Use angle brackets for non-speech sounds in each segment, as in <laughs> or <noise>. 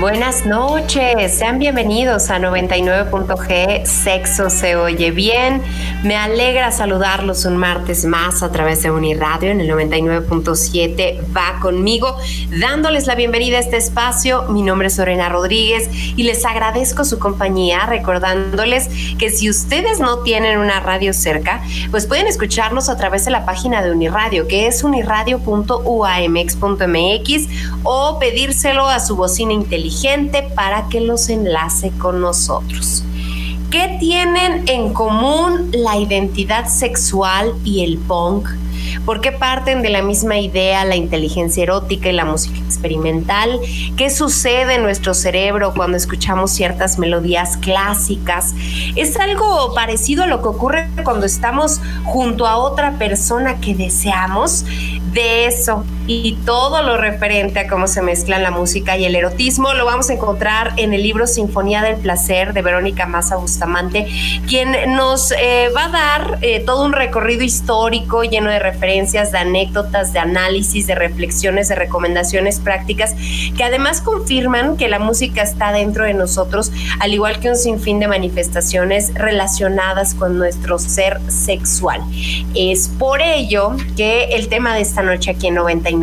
Buenas noches, sean bienvenidos a 99.g Sexo se oye bien. Me alegra saludarlos un martes más a través de Uniradio en el 99.7. Va conmigo, dándoles la bienvenida a este espacio. Mi nombre es Lorena Rodríguez y les agradezco su compañía, recordándoles que si ustedes no tienen una radio cerca, pues pueden escucharnos a través de la página de Uniradio, que es uniradio.uamx.mx o pedírselo a su bocina inteligente para que los enlace con nosotros. ¿Qué tienen en común la identidad sexual y el punk? ¿Por qué parten de la misma idea la inteligencia erótica y la música experimental? ¿Qué sucede en nuestro cerebro cuando escuchamos ciertas melodías clásicas? Es algo parecido a lo que ocurre cuando estamos junto a otra persona que deseamos. De eso y todo lo referente a cómo se mezclan la música y el erotismo lo vamos a encontrar en el libro Sinfonía del Placer de Verónica Massa Bustamante, quien nos eh, va a dar eh, todo un recorrido histórico lleno de referencias, de anécdotas, de análisis, de reflexiones, de recomendaciones prácticas, que además confirman que la música está dentro de nosotros, al igual que un sinfín de manifestaciones relacionadas con nuestro ser sexual. Es por ello que el tema de esta noche aquí en 99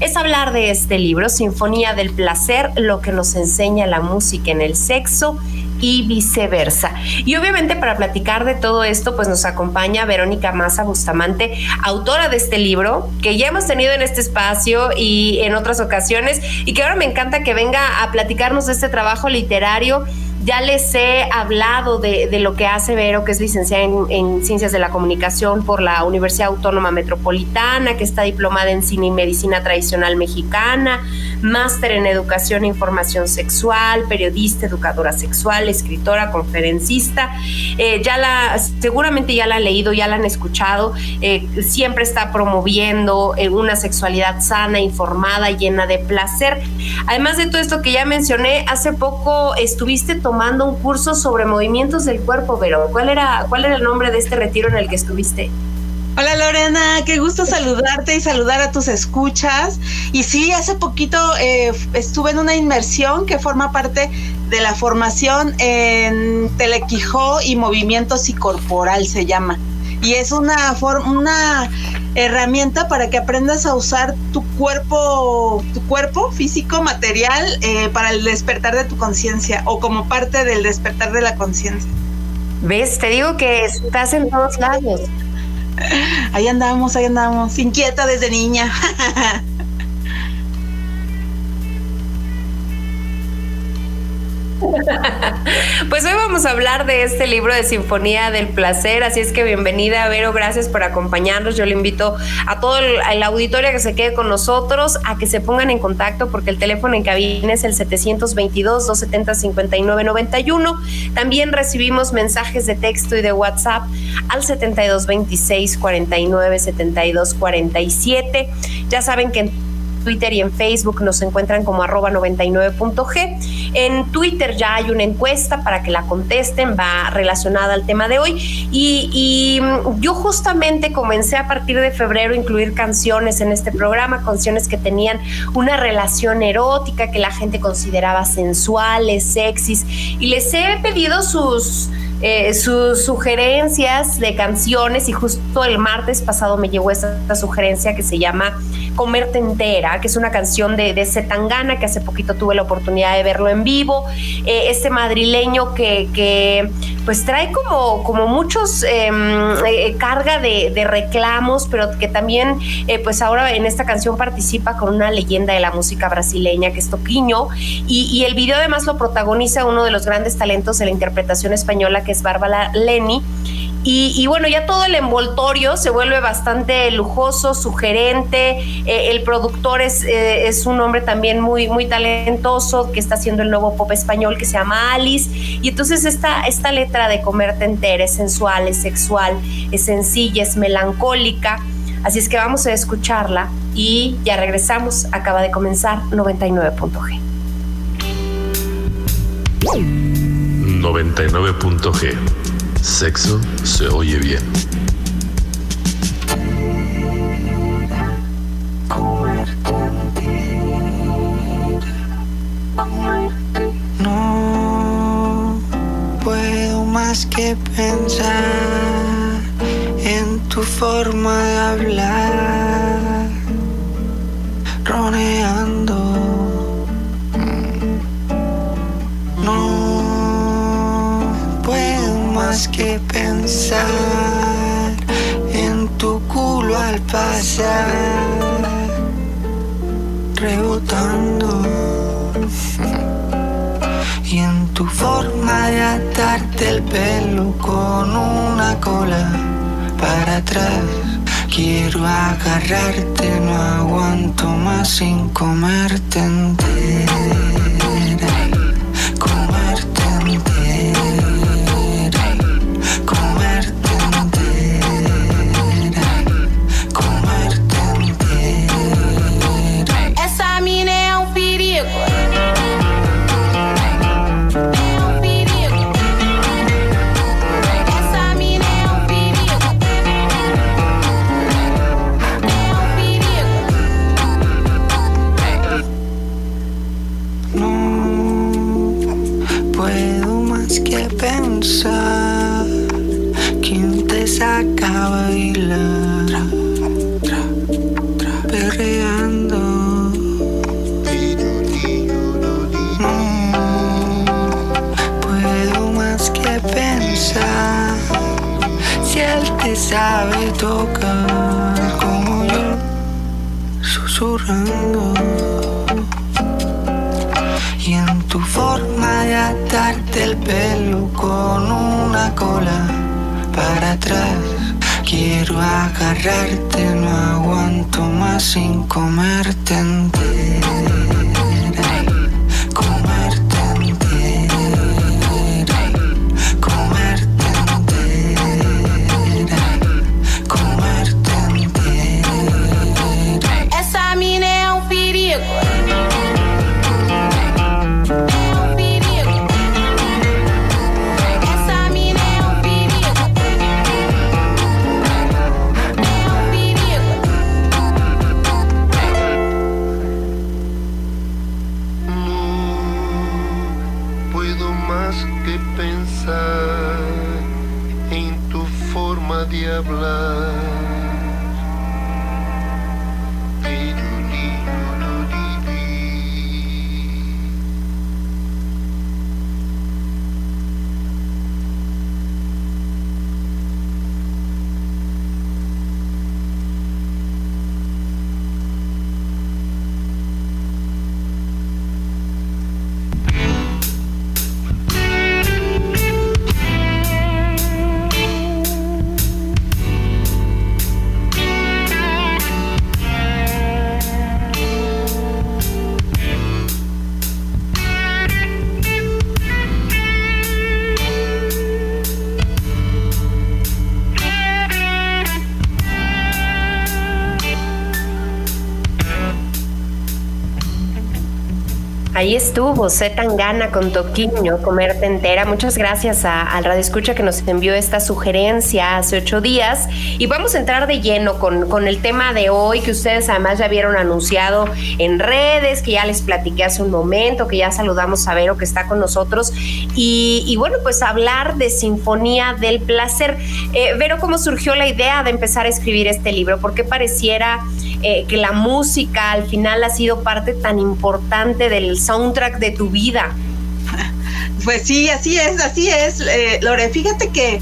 Es hablar de este libro, Sinfonía del Placer, lo que nos enseña la música en el sexo y viceversa. Y obviamente para platicar de todo esto, pues nos acompaña Verónica Maza Bustamante, autora de este libro, que ya hemos tenido en este espacio y en otras ocasiones, y que ahora me encanta que venga a platicarnos de este trabajo literario ya les he hablado de, lo que hace Vero, que es licenciada en, Ciencias de la Comunicación por la Universidad Autónoma Metropolitana, que está diplomada en Cine y Medicina Tradicional Mexicana, máster en Educación e Información Sexual, periodista, educadora sexual, escritora, conferencista. Eh, ya la, seguramente ya la han leído, ya la han escuchado. Eh, siempre está promoviendo eh, una sexualidad sana, informada, llena de placer. Además de todo esto que ya mencioné, hace poco estuviste tomando tomando un curso sobre movimientos del cuerpo, pero ¿cuál era, cuál era el nombre de este retiro en el que estuviste? Hola Lorena, qué gusto saludarte y saludar a tus escuchas. Y sí, hace poquito eh, estuve en una inmersión que forma parte de la formación en Telequijó y movimiento psicorporal se llama. Y es una, una herramienta para que aprendas a usar tu cuerpo, tu cuerpo físico, material, eh, para el despertar de tu conciencia o como parte del despertar de la conciencia. ¿Ves? Te digo que estás en todos lados. <laughs> Ahí andamos, ahí andamos, inquieta desde niña. <laughs> <laughs> Pues hoy vamos a hablar de este libro de Sinfonía del Placer, así es que bienvenida Vero, gracias por acompañarnos. Yo le invito a todo el, auditorio a que se quede con nosotros, a que se pongan en contacto porque el teléfono en cabina es el 722-270-5991. También recibimos mensajes de texto y de WhatsApp al 7226 49 72 47. Ya saben que en Twitter y en Facebook nos encuentran como arroba 99.g. En Twitter ya hay una encuesta para que la contesten, va relacionada al tema de hoy. Y, mm, yo justamente comencé a partir de febrero a incluir canciones en este programa, canciones que tenían una relación erótica, que la gente consideraba sensuales, sexys. Y les he pedido sus eh, sus sugerencias de canciones y justo el martes pasado me llegó esta, sugerencia que se llama Comerte entera, que es una canción de, de Zetangana, que hace poquito tuve la oportunidad de verlo en vivo, eh, este madrileño que, que, pues trae como, como muchos em, eh, carga de, de, reclamos, pero que también pues ahora en esta canción participa con una leyenda de la música brasileña que es Toquiño. Y, y el video además lo protagoniza uno de los grandes talentos de la interpretación española que es Bárbara Lenny. Y, bueno, ya todo el envoltorio se vuelve bastante lujoso, sugerente. Eh, el productor es, eh, es un hombre también muy, muy talentoso que está haciendo el nuevo pop español que se llama Alice. Y entonces esta, esta letra de comerte entera es sensual, es sexual, es sencilla, es melancólica. Así es que vamos a escucharla y ya regresamos. Acaba de comenzar 99.g. 99.g. Sexo se oye bien. No puedo más que pensar en tu forma de hablar, roneando. Más que pensar en tu culo al pasar, rebotando. <laughs> Y en tu forma de atarte el pelo con una cola para atrás. Quiero agarrarte, no aguanto más sin comerte entera. Puedo más que pensar quién te saca a bailar, perreando. No puedo más que pensar si él te sabe tocar como yo, susurrando. Atarte el pelo con una cola para atrás. Quiero agarrarte, no aguanto más sin comerte entera. Ahí estuvo, Z Tangana con Toquiño, Comerte Entera. Muchas gracias a- al Radio Escucha que nos envió esta sugerencia hace ocho días. Y vamos a entrar de lleno con, con el tema de hoy, que ustedes además ya vieron anunciado en redes, que ya les platiqué hace un momento, que ya saludamos a Vero que está con nosotros. Y, bueno, pues hablar de Sinfonía del Placer. Eh, Vero, ¿cómo surgió la idea de empezar a escribir este libro? ¿Por qué pareciera eh, que la música al final ha sido parte tan importante del soundtrack de tu vida? <laughs> Pues sí, así es, así es, eh, Lore. Fíjate que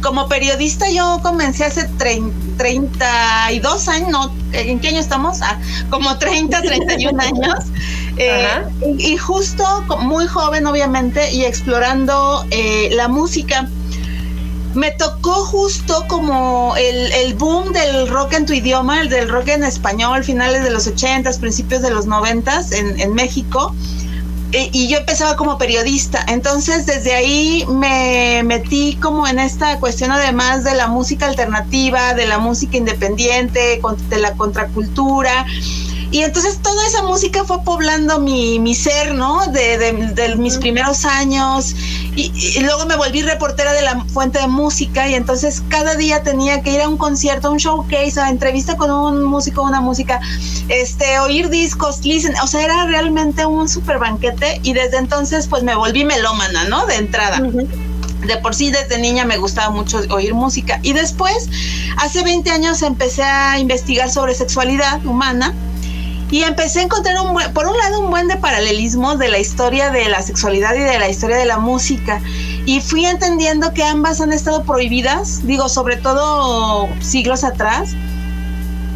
como periodista yo comencé hace trein- 32 años, no, ¿en qué año estamos? Ah, como 30, 31 <laughs> años. Eh, y, y justo muy joven, obviamente, y explorando eh, la música. Me tocó justo como el, el boom del rock en tu idioma, el del rock en español, finales de los 80s, principios de los 90s en, en México. Y yo empezaba como periodista. Entonces, desde ahí me metí como en esta cuestión además de la música alternativa, de la música independiente, de la contracultura. Y entonces toda esa música fue poblando mi, mi ser, ¿no? De, de- de mis primeros años. Y, y luego me volví reportera de la fuente de música y entonces cada día tenía que ir a un concierto, a un showcase, a entrevista con un músico, una música, este, oír discos, listen, o sea, era realmente un super banquete y desde entonces pues me volví melómana, ¿no? De entrada. De por sí desde niña me gustaba mucho oír música y después, hace 20 años empecé a investigar sobre sexualidad humana y empecé a encontrar, un buen- por un lado, un buen de paralelismos de la historia de la sexualidad y de la historia de la música. Y fui entendiendo que ambas han estado prohibidas, digo, sobre todo siglos atrás,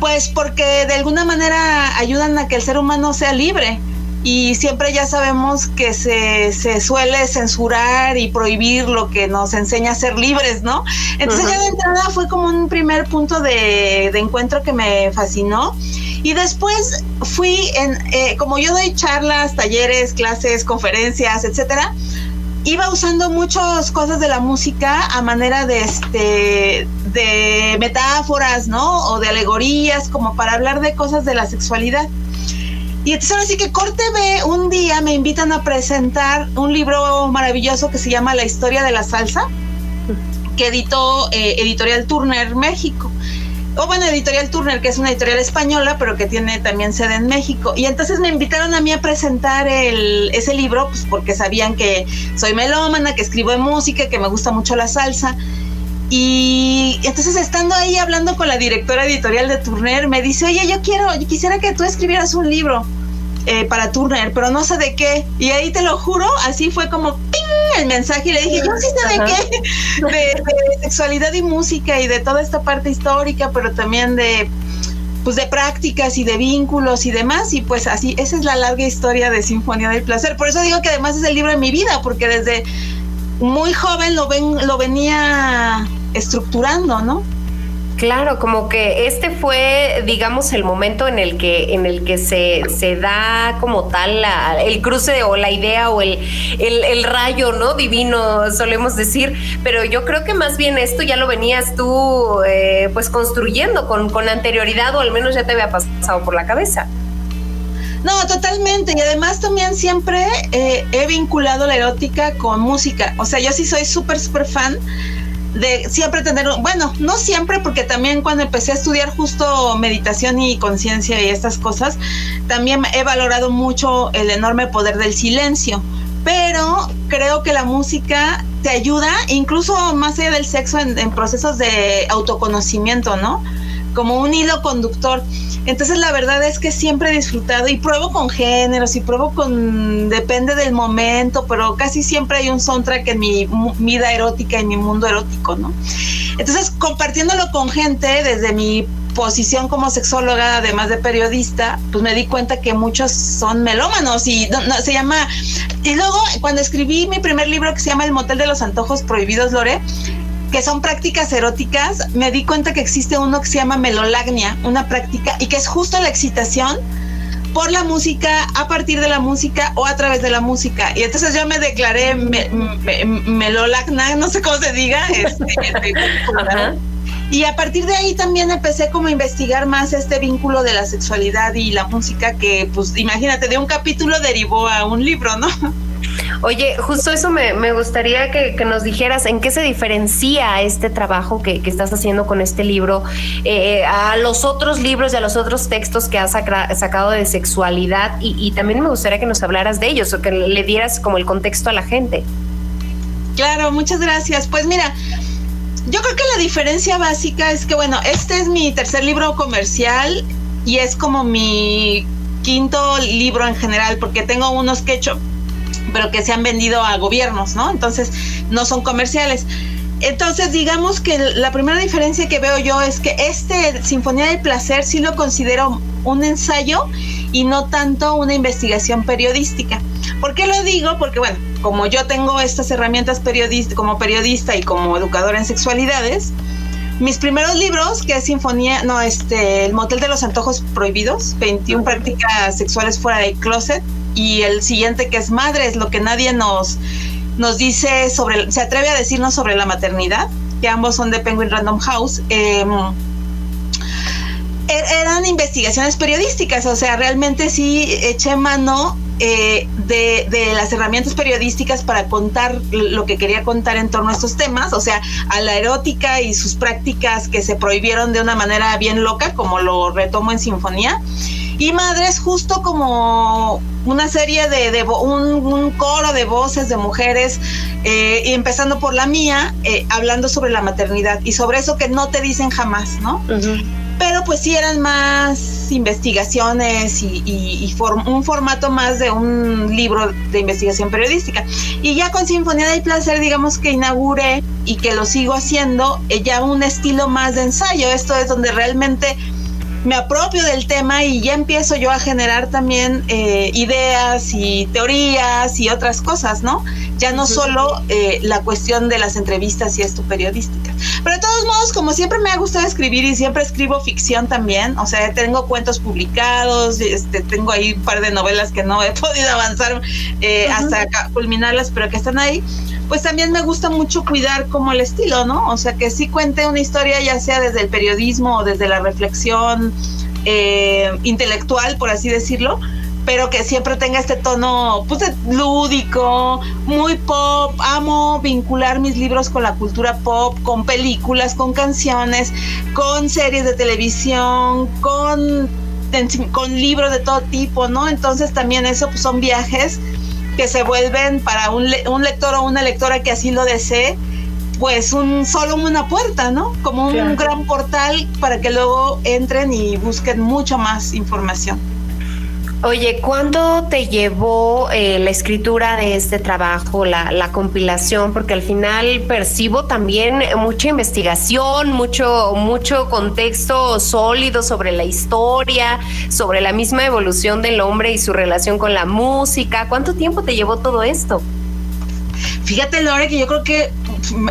pues porque de alguna manera ayudan a que el ser humano sea libre. Y siempre ya sabemos que se, se suele censurar y prohibir lo que nos enseña a ser libres, ¿no? Entonces ya de entrada fue como un primer punto de, de encuentro que me fascinó. Y después fui en, eh, como yo doy charlas, talleres, clases, conferencias, etcétera, iba usando muchas cosas de la música a manera de este de metáforas, ¿no? O de alegorías, como para hablar de cosas de la sexualidad. Y entonces ahora sí que corte B, un día me invitan a presentar un libro maravilloso que se llama La historia de la salsa, que editó eh, Editorial Turner México. O bueno, Editorial Turner, que es una editorial española, pero que tiene también sede en México. Y entonces me invitaron a mí a presentar el, ese libro, pues porque sabían que soy melómana, que escribo en música, que me gusta mucho la salsa. Y entonces estando ahí hablando con la directora editorial de Turner, me dice, oye, yo quiero, yo quisiera que tú escribieras un libro eh, para Turner, pero no sé de qué. Y ahí te lo juro, así fue como ¡ping! el mensaje y le dije, yo sí sé de Ajá. qué, <laughs> de, de sexualidad y música y de toda esta parte histórica, pero también de pues de prácticas y de vínculos y demás y pues así esa es la larga historia de Sinfonía del Placer. Por eso digo que además es el libro de mi vida porque desde muy joven lo ven lo venía estructurando, ¿no? Claro, como que este fue, digamos, el momento en el que, en el que se, se da como tal la- el cruce o la idea o el, el, rayo, ¿no? Divino, solemos decir. Pero yo creo que más bien esto ya lo venías tú, eh, pues, construyendo con, con anterioridad o al menos ya te había pasado por la cabeza. No, totalmente. Y además también siempre eh, he vinculado la erótica con música. O sea, yo sí soy súper, súper fan de siempre tener, bueno, no siempre, porque también cuando empecé a estudiar justo meditación y conciencia y estas cosas, también he valorado mucho el enorme poder del silencio. Pero creo que la música te ayuda, incluso más allá del sexo, en, en procesos de autoconocimiento, ¿no? Como un hilo conductor. Entonces la verdad es que siempre he disfrutado y pruebo con géneros y pruebo con, depende del momento, pero casi siempre hay un soundtrack en mi vida erótica, en mi mundo erótico, ¿no? Entonces compartiéndolo con gente desde mi posición como sexóloga, además de periodista, pues me di cuenta que muchos son melómanos y no, no, se llama... Y luego cuando escribí mi primer libro que se llama El Motel de los Antojos Prohibidos, Lore, que son prácticas eróticas, me di cuenta que existe uno que se llama melolagnia, una práctica, y que es justo la excitación por la música, a partir de la música o a través de la música. Y entonces yo me declaré me- me- melolagna, no sé cómo se diga. <laughs> este, Ajá. y a partir de ahí también empecé como a investigar más este vínculo de la sexualidad y la música que, pues imagínate, de un capítulo derivó a un libro, ¿no? Oye, justo eso me, gustaría que, nos dijeras en qué se diferencia este trabajo que, estás haciendo con este libro eh, a los otros libros y a los otros textos que has sacado de sexualidad y, y también me gustaría que nos hablaras de ellos o que le dieras como el contexto a la gente. Claro, muchas gracias. Pues mira, yo creo que la diferencia básica es que, bueno, este es mi tercer libro comercial y es como mi quinto libro en general, porque tengo unos que he hecho, pero que se han vendido a gobiernos, ¿no? Entonces, no son comerciales. Entonces, digamos que la primera diferencia que veo yo es que este Sinfonía del Placer sí lo considero un ensayo y no tanto una investigación periodística. ¿Por qué lo digo? Porque bueno, como yo tengo estas herramientas periodista, como periodista y como educadora en sexualidades, mis primeros libros, que es Sinfonía, no, este, El Motel de los Antojos Prohibidos, 21 prácticas sexuales fuera del closet, y el siguiente que es Madres, lo que nadie nos, nos dice sobre, se atreve a decirnos sobre la maternidad, que ambos son de Penguin Random House. Eh, eran investigaciones periodísticas, o sea, realmente sí eché mano eh, de, de, las herramientas periodísticas para contar lo que quería contar en torno a estos temas, o sea, a la erótica y sus prácticas que se prohibieron de una manera bien loca, como lo retomo en Sinfonía. Y Madres, justo como una serie de, de un, un, coro de voces de mujeres, eh, y empezando por la mía, eh, hablando sobre la maternidad y sobre eso que no te dicen jamás, ¿no? Uh -huh pero pues sí eran más investigaciones y, y, y form, un formato más de un libro de investigación periodística. Y ya con Sinfonía del Placer, digamos que inauguré y que lo sigo haciendo, eh, ya un estilo más de ensayo. Esto es donde realmente me apropio del tema y ya empiezo yo a generar también eh, ideas y teorías y otras cosas, ¿no? Ya no solo eh, la cuestión de las entrevistas y esto periodísticas. Pero de todos modos, como siempre me ha gustado escribir y siempre escribo ficción también, o sea, tengo cuentos publicados, este, tengo ahí un par de novelas que no he <laughs> podido avanzar eh, uh -huh. hasta culminarlas, pero que están ahí pues también me gusta mucho cuidar como el estilo, ¿no? O sea, que sí cuente una historia ya sea desde el periodismo o desde la reflexión eh, intelectual, por así decirlo, pero que siempre tenga este tono pues lúdico, muy pop. Amo vincular mis libros con la cultura pop, con películas, con canciones, con series de televisión, con, con libros de todo tipo, ¿no? Entonces también eso pues, son viajes que se vuelven para un, le un, lector o una lectora que así lo desee, pues un solo una puerta, ¿no? Como un claro. gran portal para que luego entren y busquen mucho más información. Oye, ¿cuánto te llevó eh, la escritura de este trabajo, la, la, compilación? Porque al final percibo también mucha investigación, mucho, mucho contexto sólido sobre la historia, sobre la misma evolución del hombre y su relación con la música. ¿Cuánto tiempo te llevó todo esto? Fíjate, Lore, que yo creo que,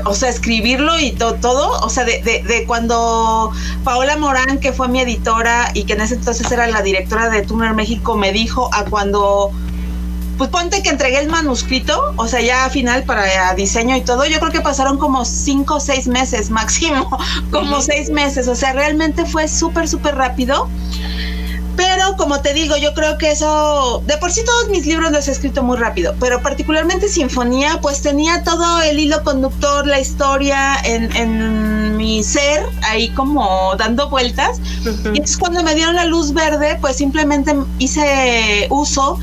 o sea, escribirlo y to todo, o sea, de, de, de, cuando Paola Morán, que fue mi editora y que en ese entonces era la directora de Tuner México, me dijo a cuando, pues ponte que entregué el manuscrito, o sea, ya a final para diseño y todo, yo creo que pasaron como cinco o seis meses máximo, <laughs> como uh -huh. seis meses, o sea, realmente fue súper, súper rápido. Pero como te digo, yo creo que eso, de por sí todos mis libros los he escrito muy rápido, pero particularmente Sinfonía, pues tenía todo el hilo conductor, la historia en, en mi ser, ahí como dando vueltas. Uh -huh. Y entonces cuando me dieron la luz verde, pues simplemente hice uso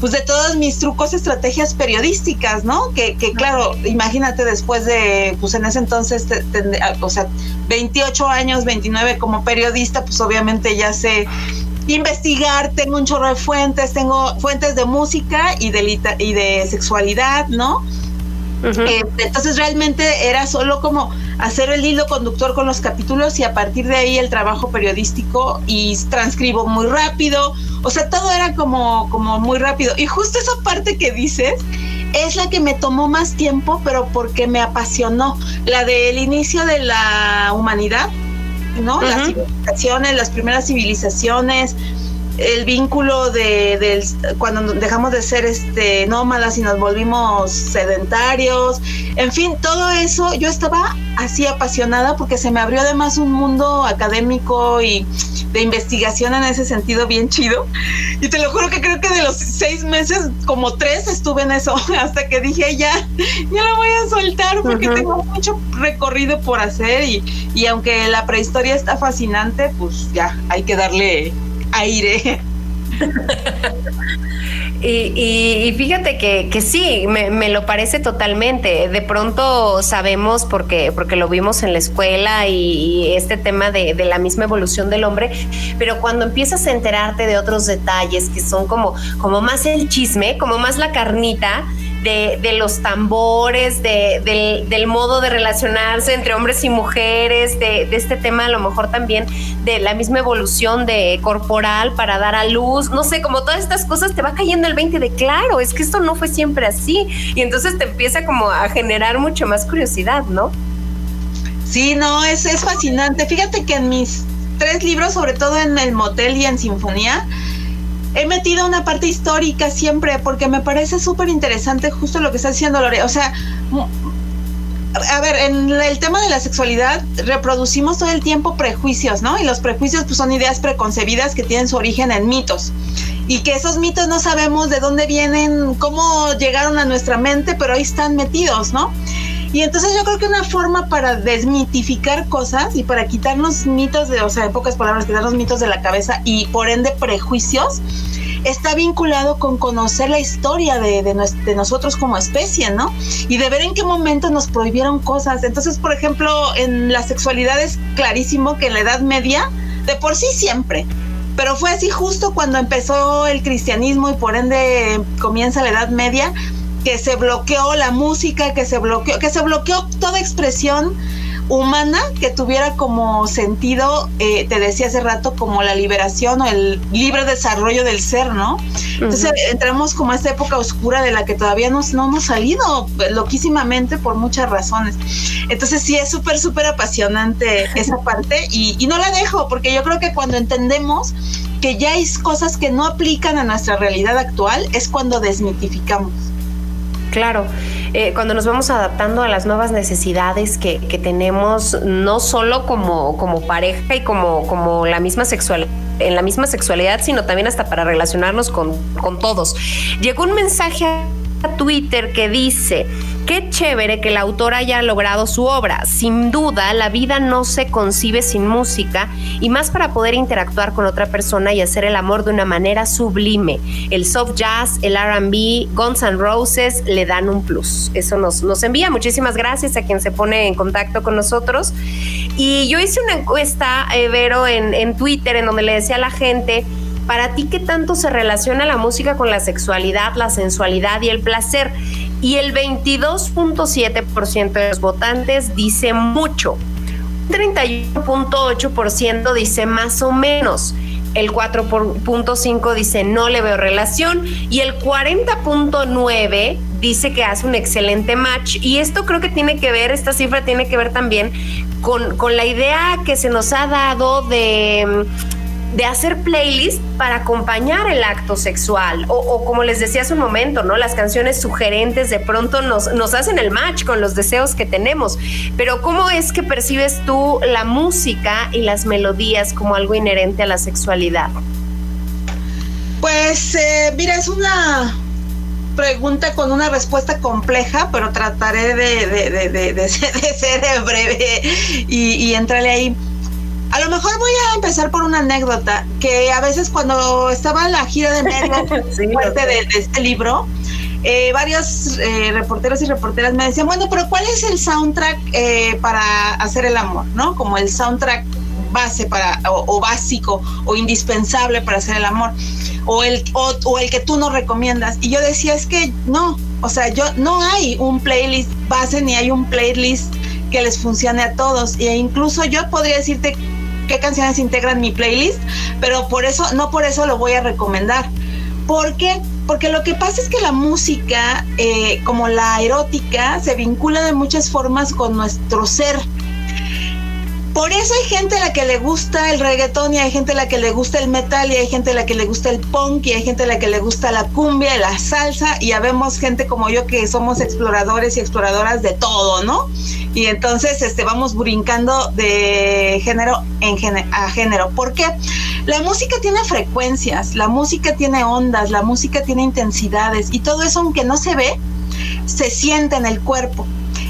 pues de todos mis trucos, estrategias periodísticas, ¿no? Que, que claro, imagínate después de, pues en ese entonces, te, te, o sea, 28 años, 29 como periodista, pues obviamente ya sé investigar, tengo un chorro de fuentes, tengo fuentes de música y de, y de sexualidad, ¿no? Uh -huh. eh, entonces realmente era solo como hacer el hilo conductor con los capítulos y a partir de ahí el trabajo periodístico y transcribo muy rápido, o sea, todo era como, como muy rápido. Y justo esa parte que dices es la que me tomó más tiempo, pero porque me apasionó, la del inicio de la humanidad, ¿no? Uh -huh. Las civilizaciones, las primeras civilizaciones, el vínculo de, de, cuando dejamos de ser este nómadas y nos volvimos sedentarios, en fin, todo eso yo estaba así apasionada porque se me abrió además un mundo académico y de investigación en ese sentido bien chido. Y te lo juro que creo que de los seis meses, como tres estuve en eso, <laughs> hasta que dije ya, ya lo voy a soltar porque uh -huh. tengo mucho recorrido por hacer y, y aunque la prehistoria está fascinante, pues ya hay que darle aire. <laughs> Y, fíjate que, que sí, me, me, lo parece totalmente. De pronto sabemos, porque, porque lo vimos en la escuela y, y este tema de, de, la misma evolución del hombre, pero cuando empiezas a enterarte de otros detalles que son como, como más el chisme, como más la carnita, de, los tambores, de, del, del modo de relacionarse entre hombres y mujeres, de, de este tema a lo mejor también de la misma evolución de corporal para dar a luz, no sé, como todas estas cosas te va cayendo el 20 de claro, es que esto no fue siempre así. Y entonces te empieza como a generar mucho más curiosidad, ¿no? Sí, no, es, es fascinante. Fíjate que en mis tres libros, sobre todo en El Motel y en Sinfonía, he metido una parte histórica siempre porque me parece súper interesante justo lo que está diciendo Lore. O sea, a ver, en el tema de la sexualidad reproducimos todo el tiempo prejuicios, ¿no? Y los prejuicios pues, son ideas preconcebidas que tienen su origen en mitos. Y que esos mitos no sabemos de dónde vienen, cómo llegaron a nuestra mente, pero ahí están metidos, ¿no? Y entonces yo creo que una forma para desmitificar cosas y para quitarnos mitos de, o sea, en pocas palabras, quitarnos mitos de la cabeza y por ende prejuicios, está vinculado con conocer la historia de, de, nos- de nosotros como especie, ¿no? Y de ver en qué momento nos prohibieron cosas. Entonces, por ejemplo, en la sexualidad es clarísimo que en la Edad Media, de por sí siempre, pero fue así justo cuando empezó el cristianismo y por ende comienza la Edad Media, que se bloqueó la música, que se bloqueó, que se bloqueó toda expresión humana que tuviera como sentido, eh, te decía hace rato, como la liberación o el libre desarrollo del ser, ¿no? Entonces entramos como a esta época oscura de la que todavía no, no hemos salido eh, loquísimamente por muchas razones. Entonces sí es súper, súper apasionante esa parte y, y no la dejo porque yo creo que cuando entendemos que ya hay cosas que no aplican a nuestra realidad actual es cuando desmitificamos. Claro, eh, cuando nos vamos adaptando a las nuevas necesidades que, tenemos, no solo como, como pareja y como, como la misma sexualidad en la misma sexualidad, sino también hasta para relacionarnos con, con todos. Llegó un mensaje a Twitter que dice, qué chévere que el autor haya logrado su obra. Sin duda, la vida no se concibe sin música y más para poder interactuar con otra persona y hacer el amor de una manera sublime. El soft jazz, el RB, Guns N' Roses le dan un plus. Eso nos, nos envía. Muchísimas gracias a quien se pone en contacto con nosotros. Y yo hice una encuesta, eh, Vero, en, en Twitter, en donde le decía a la gente, para ti, ¿qué tanto se relaciona la música con la sexualidad, la sensualidad y el placer? Y el 22.7% de los votantes dice mucho. Un 31.8% dice más o menos. El 4.5 dice no le veo relación. Y el 40.9 dice que hace un excelente match. Y esto creo que tiene que ver, esta cifra tiene que ver también con, con la idea que se nos ha dado de de hacer playlist para acompañar el acto sexual o, como les decía hace un momento, ¿no? Las canciones sugerentes de pronto nos, nos hacen el match con los deseos que tenemos, pero ¿cómo es que percibes tú la música y las melodías como algo inherente a la sexualidad? Pues eh, mira, es una pregunta con una respuesta compleja, pero trataré de, ser, breve y, y entrarle ahí. A lo mejor voy a empezar por una anécdota, que a veces cuando estaba en la gira de medios <laughs> sí, fuerte de, de, este libro, eh, varios eh, reporteros y reporteras me decían, bueno, pero ¿cuál es el soundtrack eh, para hacer el amor? ¿No? Como el soundtrack base para, o, o básico o indispensable para hacer el amor, o el, o, o el que tú nos recomiendas. Y yo decía, es que no, o sea, yo no hay un playlist base ni hay un playlist que les funcione a todos. E incluso yo podría decirte qué canciones integran mi playlist, pero por eso, no por eso lo voy a recomendar. ¿Por qué? Porque lo que pasa es que la música, eh, como la erótica, se vincula de muchas formas con nuestro ser. Por eso hay gente a la que le gusta el reggaetón y hay gente a la que le gusta el metal y hay gente a la que le gusta el punk y hay gente a la que le gusta la cumbia y la salsa y habemos gente como yo que somos exploradores y exploradoras de todo, ¿no? Y entonces este, vamos brincando de género en a género. ¿Por qué? La música tiene frecuencias, la música tiene ondas, la música tiene intensidades y todo eso aunque no se ve, se siente en el cuerpo.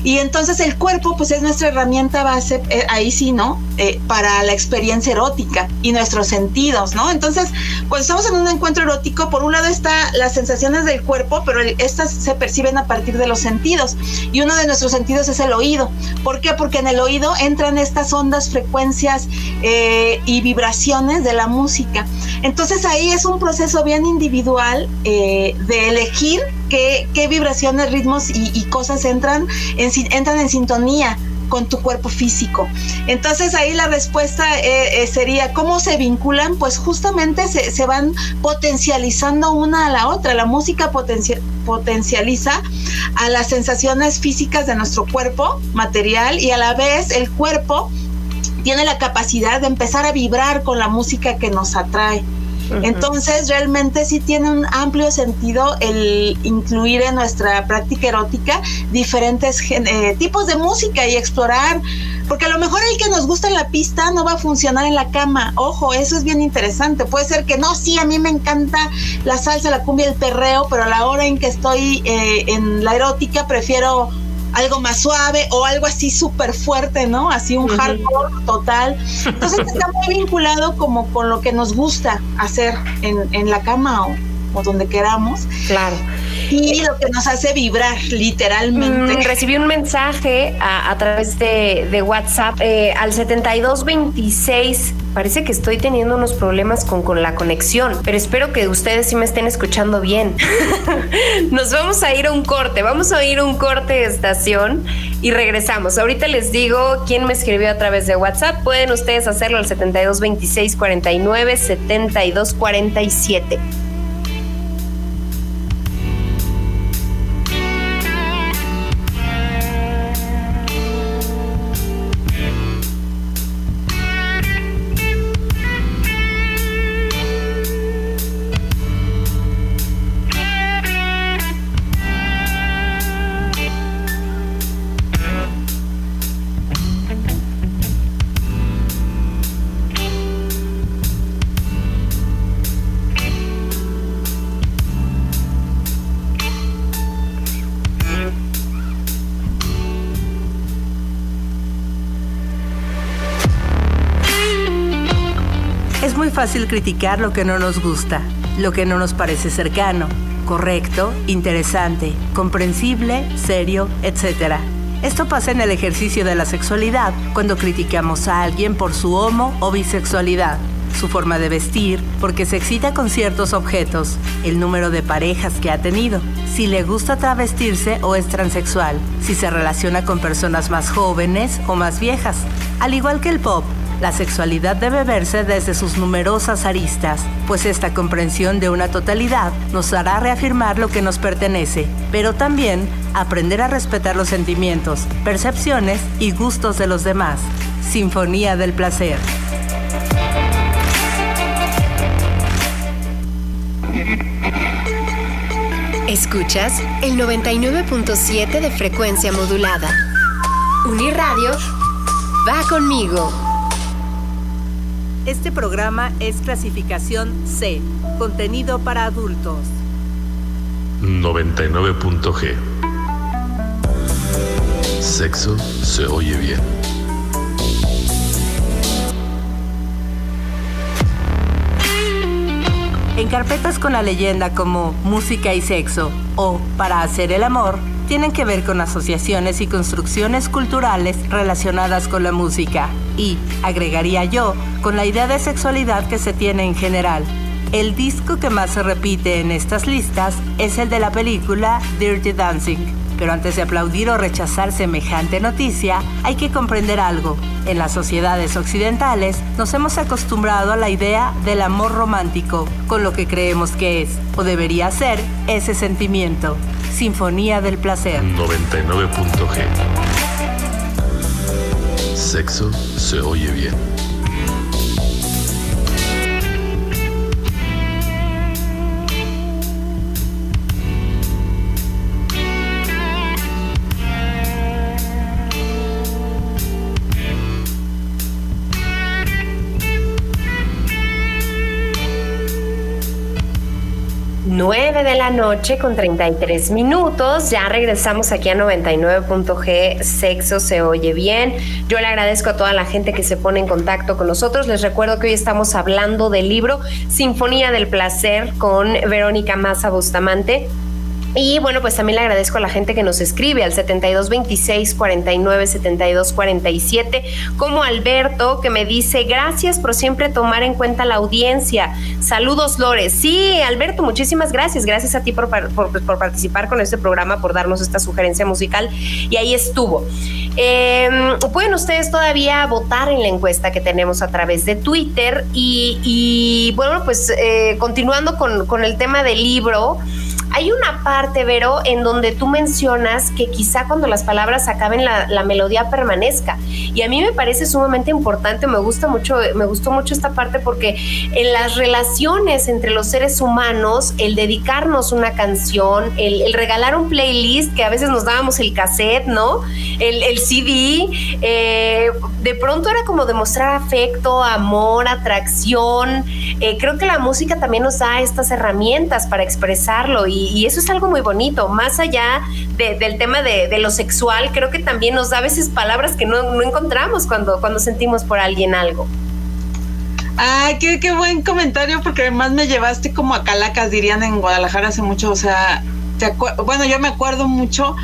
Y entonces el cuerpo pues es nuestra herramienta base, eh, ahí sí, ¿no? Eh, para la experiencia erótica y nuestros sentidos, ¿no? Entonces, cuando estamos en un encuentro erótico, por un lado está las sensaciones del cuerpo, pero el, estas se perciben a partir de los sentidos. Y uno de nuestros sentidos es el oído. ¿Por qué? Porque en el oído entran estas ondas, frecuencias eh, y vibraciones de la música. Entonces ahí es un proceso bien individual de elegir qué, qué vibraciones, ritmos y, y cosas entran en, entran en sintonía con tu cuerpo físico. Entonces ahí la respuesta eh, eh, sería, ¿cómo se vinculan? Pues justamente se, se van potencializando una a la otra. La música potencia- potencializa a las sensaciones físicas de nuestro cuerpo material y a la vez el cuerpo tiene la capacidad de empezar a vibrar con la música que nos atrae. Entonces, realmente sí tiene un amplio sentido el incluir en nuestra práctica erótica diferentes eh, tipos de música y explorar, porque a lo mejor el que nos gusta en la pista no va a funcionar en la cama. Ojo, eso es bien interesante. Puede ser que no, sí, a mí me encanta la salsa, la cumbia, el perreo, pero a la hora en que estoy eh, en la erótica prefiero algo más suave o algo así súper fuerte, ¿no? Así un hardcore total. Entonces <laughs> está muy vinculado como con lo que nos gusta hacer en, en la cama o, o donde queramos Claro. y lo que nos hace vibrar literalmente. Mm, recibí un mensaje a, a través de, de WhatsApp eh, al 7226. Parece que estoy teniendo unos problemas con, con la conexión, pero espero que ustedes sí me estén escuchando bien. <laughs> Nos vamos a ir a un corte, vamos a ir a un corte de estación y regresamos. Ahorita les digo quién me escribió a través de WhatsApp. Pueden ustedes hacerlo al 7226 49 7247. Fácil criticar lo que no nos gusta, lo que no nos parece cercano, correcto, interesante, comprensible, serio, etc. Esto pasa en el ejercicio de la sexualidad, cuando criticamos a alguien por su homo o bisexualidad, su forma de vestir, porque se excita con ciertos objetos, el número de parejas que ha tenido, si le gusta travestirse o es transexual, si se relaciona con personas más jóvenes o más viejas. Al igual que el pop, la sexualidad debe verse desde sus numerosas aristas, pues esta comprensión de una totalidad nos hará reafirmar lo que nos pertenece, pero también aprender a respetar los sentimientos, percepciones y gustos de los demás. Sinfonía del placer. Escuchas el 99.7 de frecuencia modulada. Uniradio va conmigo. Este programa es clasificación C, contenido para adultos. 99.g. Sexo se oye bien. En carpetas con la leyenda como música y sexo o para hacer el amor, tienen que ver con asociaciones y construcciones culturales relacionadas con la música y, agregaría yo, con la idea de sexualidad que se tiene en general. El disco que más se repite en estas listas es el de la película Dirty Dancing. Pero antes de aplaudir o rechazar semejante noticia, hay que comprender algo. En las sociedades occidentales nos hemos acostumbrado a la idea del amor romántico, con lo que creemos que es, o debería ser, ese sentimiento. Sinfonía del placer. 99.g. Sexo se oye bien. Nueve de la noche con 33 minutos. Ya regresamos aquí a 99.g. Sexo se oye bien. Yo le agradezco a toda la gente que se pone en contacto con nosotros. Les recuerdo que hoy estamos hablando del libro Sinfonía del Placer con Verónica Maza Bustamante. Y bueno, pues también le agradezco a la gente que nos escribe al 72 26 49 72 47, como Alberto, que me dice gracias por siempre tomar en cuenta la audiencia. Saludos, Lores. Sí, Alberto, muchísimas gracias. Gracias a ti por, par- por- participar con este programa, por darnos esta sugerencia musical. Y ahí estuvo. Eh, pueden ustedes todavía votar en la encuesta que tenemos a través de Twitter. Y, y, bueno, pues eh, continuando con, con el tema del libro. Hay una parte, Vero, en donde tú mencionas que quizá cuando las palabras acaben la, la melodía permanezca. Y a mí me parece sumamente importante, me gusta mucho, me gustó mucho esta parte porque en las relaciones entre los seres humanos, el dedicarnos una canción, el, regalar un playlist, que a veces nos dábamos el cassette, ¿no? El, el CD, eh, de pronto era como demostrar afecto, amor, atracción. Eh, creo que la música también nos da estas herramientas para expresarlo y, y eso es algo muy bonito. Más allá de- del tema de, de lo sexual, creo que también nos da a veces palabras que no, no encontramos cuando, cuando sentimos por alguien algo. Ay, qué, qué buen comentario, porque además me llevaste como a Calacas, dirían en Guadalajara hace mucho. O sea, te bueno, yo me acuerdo mucho,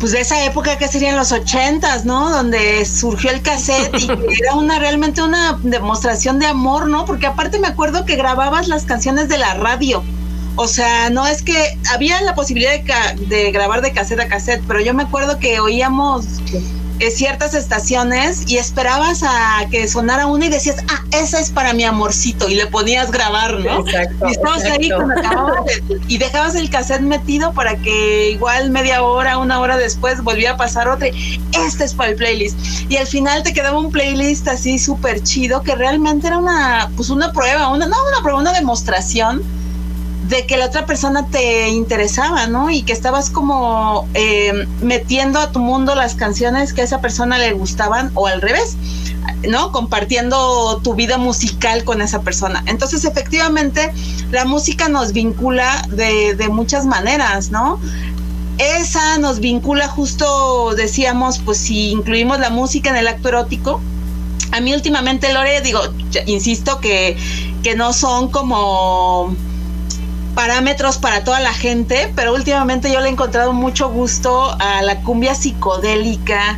pues de esa época que serían los ochentas, ¿no? Donde surgió el cassette y <laughs> era una realmente una demostración de amor, ¿no? Porque aparte me acuerdo que grababas las canciones de la radio. O sea, no es que había la posibilidad de, ca- de grabar de cassette a cassette, pero yo me acuerdo que oíamos eh, ciertas estaciones y esperabas a que sonara una y decías, ah, esa es para mi amorcito, y le ponías grabar, ¿no? Exacto, y estabas ahí cuando acababas de- y dejabas el cassette metido para que igual media hora, una hora después volvía a pasar otra. y, Este es para el playlist. Y al final te quedaba un playlist así súper chido que realmente era una, pues una prueba, una, no una prueba, una demostración de que la otra persona te interesaba, ¿no? Y que estabas como eh, metiendo a tu mundo las canciones que a esa persona le gustaban o al revés, ¿no? Compartiendo tu vida musical con esa persona. Entonces, efectivamente, la música nos vincula de, de muchas maneras, ¿no? Esa nos vincula justo, decíamos, pues si incluimos la música en el acto erótico, a mí últimamente, Lore, digo, insisto que, que no son como parámetros para toda la gente, pero últimamente yo le he encontrado mucho gusto a la cumbia psicodélica,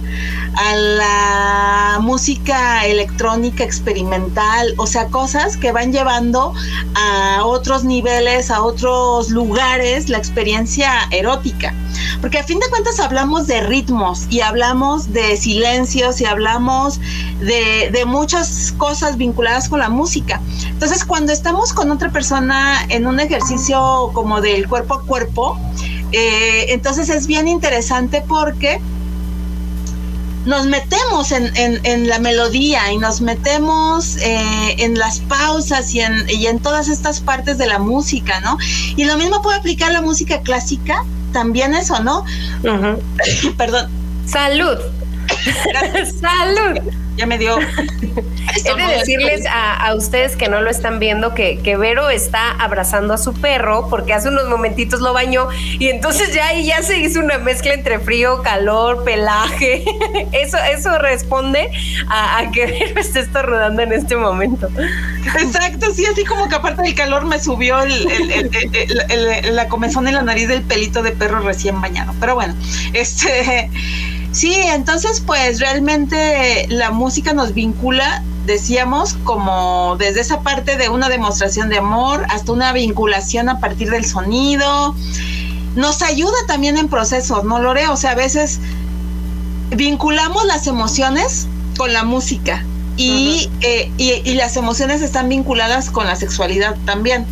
a la música electrónica experimental, o sea, cosas que van llevando a otros niveles, a otros lugares la experiencia erótica. Porque a fin de cuentas hablamos de ritmos y hablamos de silencios y hablamos de, de muchas cosas vinculadas con la música. Entonces, cuando estamos con otra persona en un ejercicio como del cuerpo a cuerpo, eh, entonces es bien interesante porque nos metemos en, en- en la melodía y nos metemos eh, en las pausas y en, y en todas estas partes de la música, ¿no? Y lo mismo puede aplicar la música clásica, también eso, ¿no? <laughs> Perdón, Salud. <laughs> Salud. Ya me dio... <laughs> He de decirles a, a ustedes que no lo están viendo que, que Vero está abrazando a su perro porque hace unos momentitos lo bañó y entonces ya ahí ya se hizo una mezcla entre frío, calor, pelaje. <laughs> Eso, eso responde a, a que <laughs> Vero esté estornudando en este momento. Exacto, sí, así como que aparte del calor me subió el, el- el- el- el- el- la comezón en la nariz del pelito de perro recién bañado. Pero bueno, este, sí, entonces pues realmente la música nos vincula, decíamos, como desde esa parte de una demostración de amor hasta una vinculación a partir del sonido. Nos ayuda también en procesos, ¿no, Lore? O sea, a veces vinculamos las emociones con la música y, eh, y, y las emociones están vinculadas con la sexualidad también.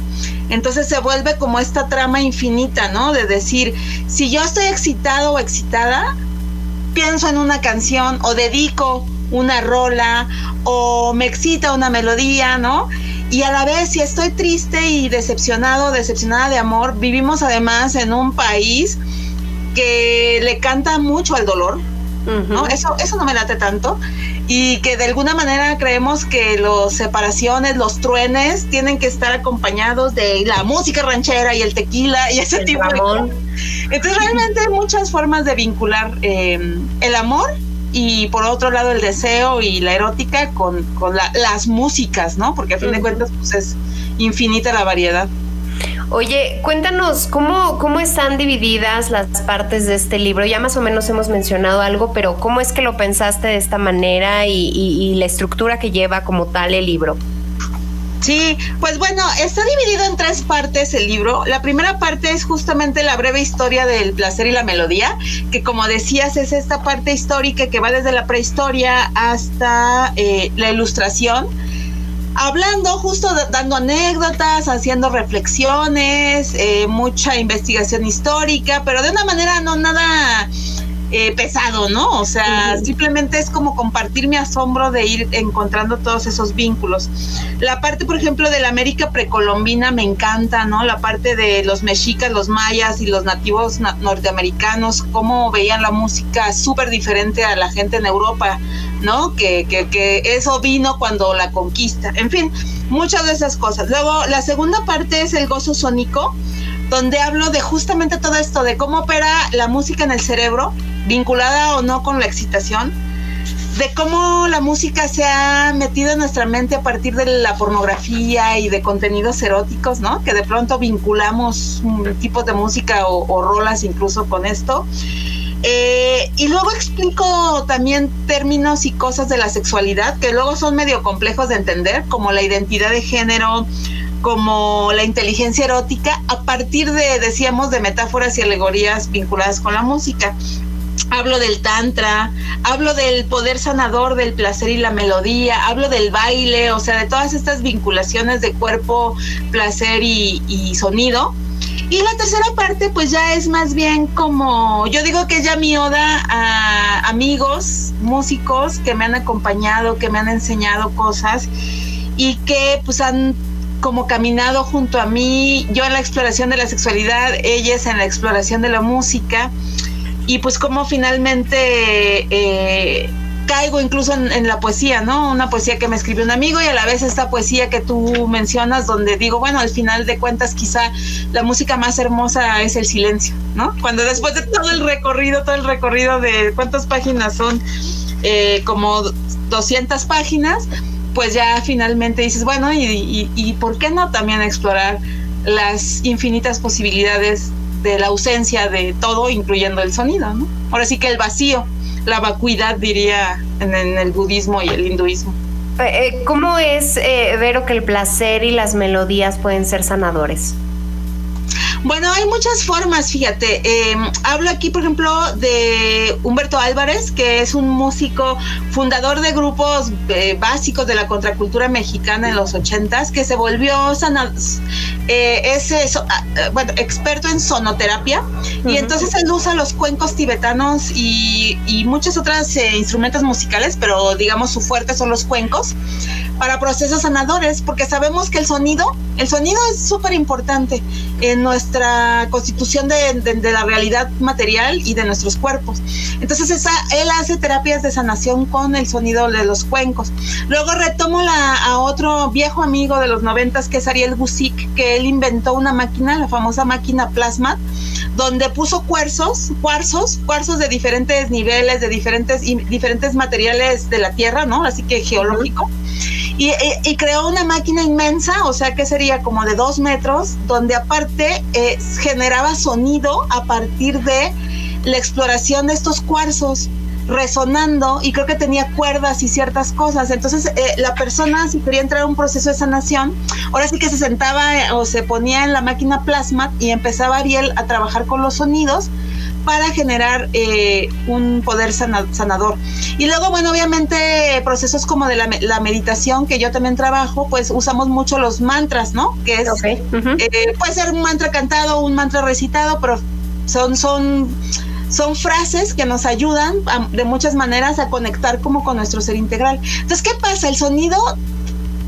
Entonces se vuelve como esta trama infinita, ¿no? De decir, si yo estoy excitado o excitada, pienso en una canción o dedico una rola o me excita una melodía, ¿no? Y a la vez, si estoy triste y decepcionado, decepcionada de amor, vivimos además en un país que le canta mucho al dolor, ¿no? Eso, eso no me late tanto. Y que de alguna manera creemos que las separaciones, los truenes, tienen que estar acompañados de la música ranchera y el tequila y ese El tipo de cosas. Entonces realmente hay muchas formas de vincular eh, el amor y por otro lado el deseo y la erótica con, con la- las músicas, ¿no? Porque a fin de cuentas pues es infinita la variedad. Oye, cuéntanos cómo, cómo están divididas las partes de este libro. Ya más o menos hemos mencionado algo, pero ¿cómo es que lo pensaste de esta manera y, y- y la estructura que lleva como tal el libro? Sí, pues bueno, está dividido en tres partes el libro. La primera parte es justamente la breve historia del placer y la melodía, que como decías es esta parte histórica que va desde la prehistoria hasta eh, la ilustración, hablando justo da- dando anécdotas, haciendo reflexiones, eh, mucha investigación histórica, pero de una manera no nada eh, pesado, ¿no? O sea, simplemente es como compartir mi asombro de ir encontrando todos esos vínculos. La parte, por ejemplo, de la América precolombina me encanta, ¿no? La parte de los mexicas, los mayas y los nativos na- norteamericanos, cómo veían la música súper diferente a la gente en Europa, ¿no? Que, que, que eso vino cuando la conquista. En fin, muchas de esas cosas. Luego, la segunda parte es el gozo sónico, donde hablo de justamente todo esto, de cómo opera la música en el cerebro, vinculada o no con la excitación, de cómo la música se ha metido en nuestra mente a partir de la pornografía y de contenidos eróticos, ¿no? Que de pronto vinculamos un tipo de música o, o rolas incluso con esto. Eh, y luego explico también términos y cosas de la sexualidad que luego son medio complejos de entender, como la identidad de género, como la inteligencia erótica, a partir de, decíamos, de metáforas y alegorías vinculadas con la música. Hablo del tantra, hablo del poder sanador del placer y la melodía, hablo del baile, o sea, de todas estas vinculaciones de cuerpo, placer y, y sonido. Y la tercera parte, pues ya es más bien como, yo digo que ya mi oda a amigos, músicos que me han acompañado, que me han enseñado cosas y que pues han como caminado junto a mí, yo en la exploración de la sexualidad, ellas en la exploración de la música y pues como finalmente eh, caigo incluso en, la poesía, ¿no? Una poesía que me escribió un amigo y a la vez esta poesía que tú mencionas donde digo, bueno, al final de cuentas quizá la música más hermosa es el silencio, ¿no? Cuando después de todo el recorrido, todo el recorrido de cuántas páginas son, eh, como 200 páginas, pues ya finalmente dices, bueno, y, y, y por qué no también explorar las infinitas posibilidades de la ausencia de todo, incluyendo el sonido, ¿no? Ahora sí que el vacío, la vacuidad, diría en, el budismo y el hinduismo. Eh, ¿Cómo es, eh, Vero, que el placer y las melodías pueden ser sanadores? Bueno, hay muchas formas, fíjate. Eh, hablo aquí, por ejemplo, de Humberto Álvarez, que es un músico fundador de grupos eh, básicos de la contracultura mexicana en los ochentas, que se volvió sana, eh, es so, bueno, experto en sonoterapia. Uh -huh. Y entonces él usa los cuencos tibetanos y, y muchos otros eh, instrumentos musicales, pero digamos su fuerte son los cuencos, para procesos sanadores, porque sabemos que el sonido, el sonido es súper importante en nuestra constitución de, de, la realidad material y de nuestros cuerpos. Entonces esa, él hace terapias de sanación con el sonido de los cuencos. Luego retomo la, a otro viejo amigo de los noventas que es Ariel Gusick, que él inventó una máquina, la famosa máquina Plasma, donde puso cuarzos, cuarzos, cuarzos de diferentes niveles, de diferentes, diferentes materiales de la Tierra, ¿no? Así que geológico. Y, y, creó una máquina inmensa, o sea que sería como de dos metros, donde aparte eh, generaba sonido a partir de la exploración de estos cuarzos resonando y creo que tenía cuerdas y ciertas cosas. Entonces eh, la persona si quería entrar a un proceso de sanación, ahora sí que se sentaba eh, o se ponía en la máquina plasma y empezaba Ariel a trabajar con los sonidos para generar eh, un poder sana, sanador. Y luego, bueno, obviamente procesos como de la, la, meditación, que yo también trabajo, pues usamos mucho los mantras, ¿no? Que es, okay. uh -huh. eh, puede ser un mantra cantado, un mantra recitado, pero son, son, son frases que nos ayudan a, de muchas maneras a conectar como con nuestro ser integral. Entonces, ¿qué pasa? El sonido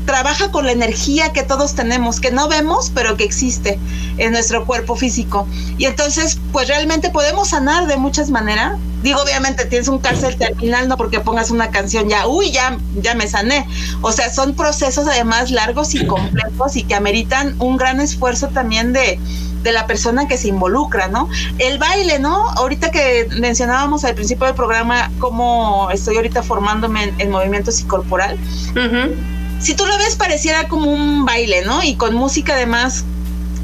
trabaja con la energía que todos tenemos, que no vemos, pero que existe en nuestro cuerpo físico. Y entonces, pues realmente podemos sanar de muchas maneras. Digo, obviamente tienes un cárcel terminal, no porque pongas una canción ya, uy, ya, ya me sané. O sea, son procesos además largos y complejos y que ameritan un gran esfuerzo también de, de la persona que se involucra, ¿no? El baile, ¿no? Ahorita que mencionábamos al principio del programa cómo estoy ahorita formándome en, en movimiento psicorporal. Uh si tú lo ves pareciera como un baile, ¿no? Y con música además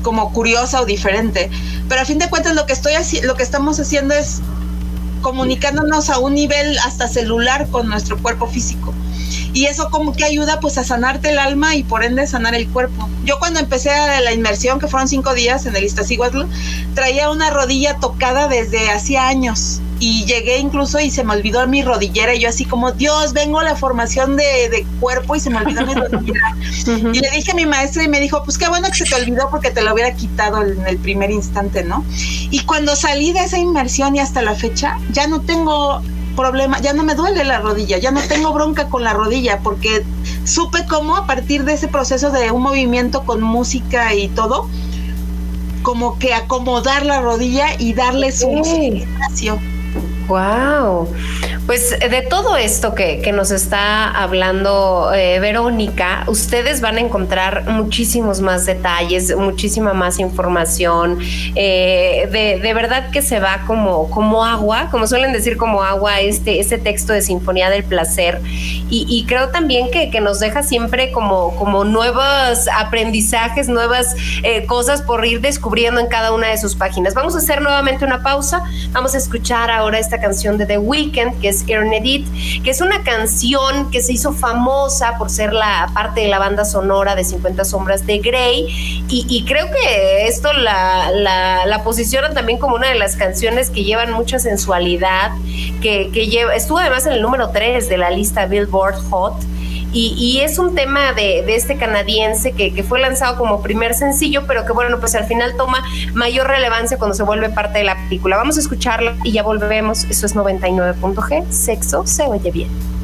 como curiosa o diferente. Pero a fin de cuentas lo que estoy lo que estamos haciendo es comunicándonos a un nivel hasta celular con nuestro cuerpo físico. Y eso como que ayuda pues a sanarte el alma y por ende sanar el cuerpo. Yo cuando empecé a la inmersión, que fueron cinco días en el Iztaccíhuatl, traía una rodilla tocada desde hacía años. Y llegué incluso y se me olvidó mi rodillera y yo así como, Dios, vengo a la formación de, de cuerpo y se me olvidó mi <laughs> rodillera. Y le dije a mi maestra y me dijo, pues qué bueno que se te olvidó porque te lo hubiera quitado en el primer instante, ¿no? Y cuando salí de esa inmersión y hasta la fecha, ya no tengo problema, ya no me duele la rodilla, ya no tengo bronca con la rodilla porque supe cómo a partir de ese proceso de un movimiento con música y todo, como que acomodar la rodilla y darle su Ok. espacio. Wow. Pues de todo esto que, que nos está hablando eh, Verónica, ustedes van a encontrar muchísimos más detalles, muchísima más información. eh, de, de verdad que se va como, como agua, como suelen decir como agua, este, este texto de Sinfonía del Placer. Y, y creo también que, que nos deja siempre como, como nuevos aprendizajes, nuevas eh, cosas por ir descubriendo en cada una de sus páginas. Vamos a hacer nuevamente una pausa. Vamos a escuchar ahora esta canción de The Weeknd, que es Earn It, que es una canción que se hizo famosa por ser la parte de la banda sonora de 50 Sombras de Grey. Y, creo que esto la, la, la posiciona también como una de las canciones que llevan mucha sensualidad, que, que lleva, estuvo además en el número 3 de la lista Billboard Hot. Y, y es un tema de, de este canadiense que, que fue lanzado como primer sencillo, pero que bueno, pues al final toma mayor relevancia cuando se vuelve parte de la película. Vamos a escucharla y ya volvemos. Eso es 99.g. Sexo se oye bien.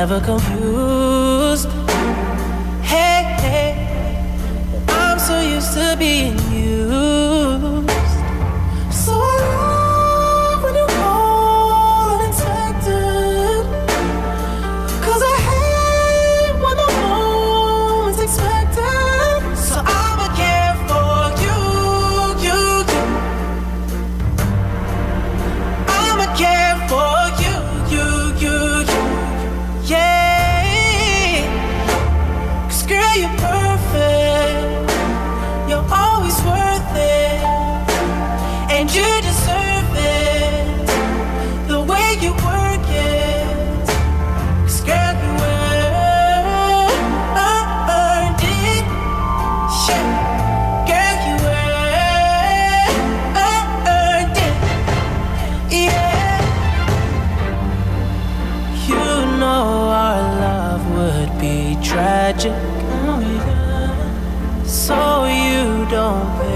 never come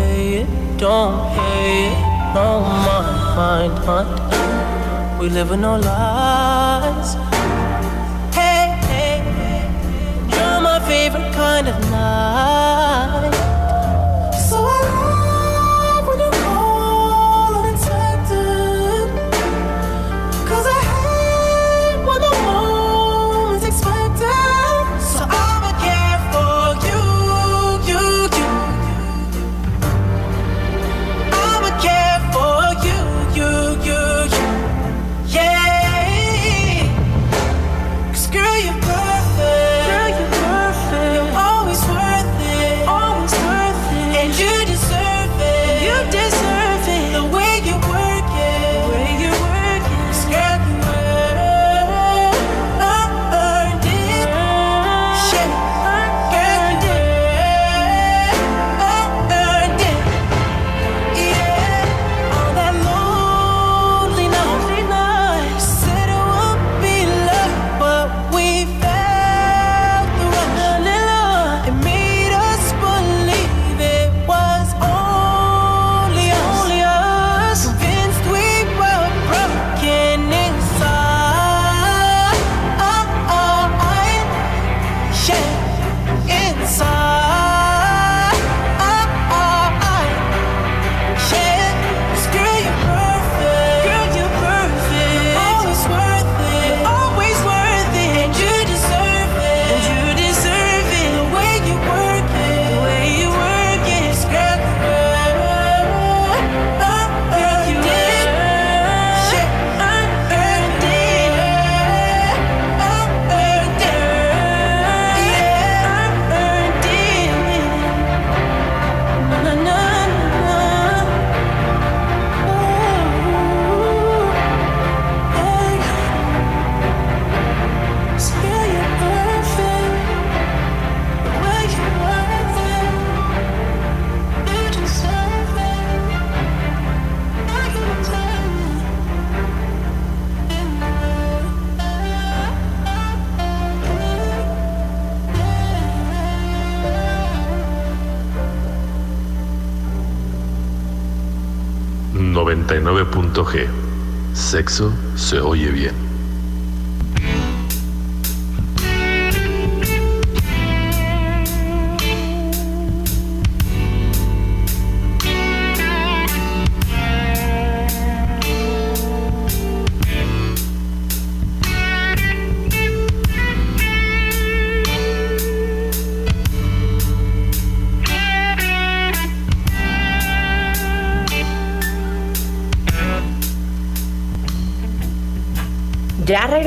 pay it, don't pay it. No mind, mind, mind. We live with no lies. Hey, hey, hey, you're my favorite kind of night.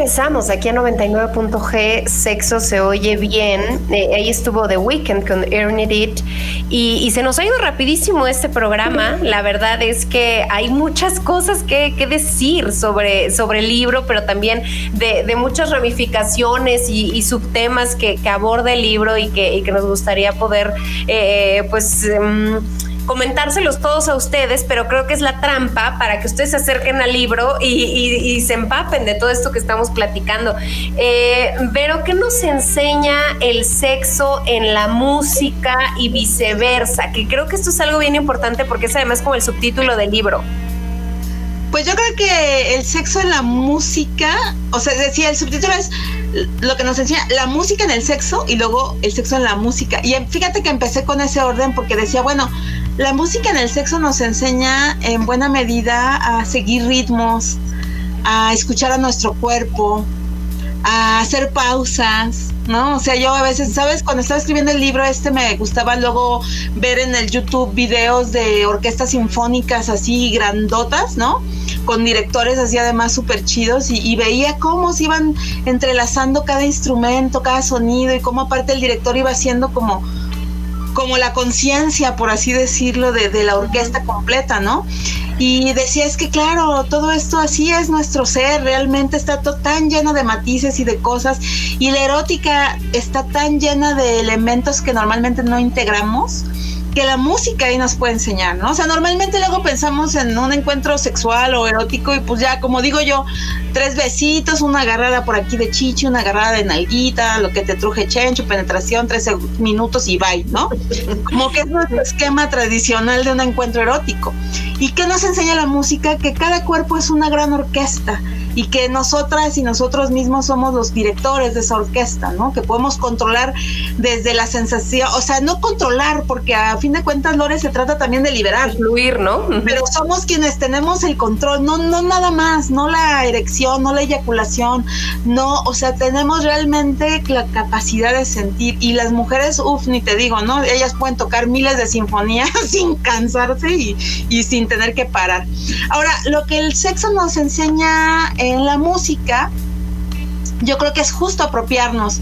Regresamos aquí a 99.g, Sexo se oye bien. Eh, ahí estuvo The Weeknd con Earn It. Y, se nos ha ido rapidísimo este programa. La verdad es que hay muchas cosas que, decir sobre, sobre el libro, pero también de, muchas ramificaciones y, subtemas que, que, aborda el libro y que, nos gustaría poder, eh, pues. Um, comentárselos todos a ustedes, pero creo que es la trampa para que ustedes se acerquen al libro y, se empapen de todo esto que estamos platicando. Eh, pero, ¿qué nos enseña el sexo en la música y viceversa? Que creo que esto es algo bien importante porque es además como el subtítulo del libro. Pues yo creo que el sexo en la música, o sea, decía, el subtítulo es lo que nos enseña la música en el sexo y luego el sexo en la música. Y fíjate que empecé con ese orden porque decía, bueno, la música en el sexo nos enseña en buena medida a seguir ritmos, a escuchar a nuestro cuerpo, a hacer pausas, ¿no? O sea, yo a veces, ¿sabes? Cuando estaba escribiendo el libro este me gustaba luego ver en el YouTube videos de orquestas sinfónicas así grandotas, ¿no? Con directores así además súper chidos y, veía cómo se iban entrelazando cada instrumento, cada sonido y cómo aparte el director iba haciendo como como la conciencia, por así decirlo, de, de, la orquesta completa, ¿no? Y decía, es que claro, todo esto así es nuestro ser, realmente está todo tan lleno de matices y de cosas, y la erótica está tan llena de elementos que normalmente no integramos que la música ahí nos puede enseñar, ¿no? O sea, normalmente luego pensamos en un encuentro sexual o erótico y pues ya, como digo yo, tres besitos, una agarrada por aquí de chichi, una agarrada de nalguita, lo que te truje chencho, penetración, tres minutos y bye, ¿no? Como que es nuestro esquema tradicional de un encuentro erótico. ¿Y qué nos enseña la música? Que cada cuerpo es una gran orquesta y que nosotras y nosotros mismos somos los directores de esa orquesta, ¿no? Que podemos controlar desde la sensación, o sea, no controlar, porque a fin de cuentas, Lore, se trata también de liberar. Fluir, ¿no? Pero somos quienes tenemos el control, no, no nada más, no la erección, no la eyaculación, no, o sea, tenemos realmente la capacidad de sentir y las mujeres, uff, ni te digo, ¿no? Ellas pueden tocar miles de sinfonías <laughs> sin cansarse y, y sin tener que parar. Ahora, lo que el sexo nos enseña en la música, yo creo que es justo apropiarnos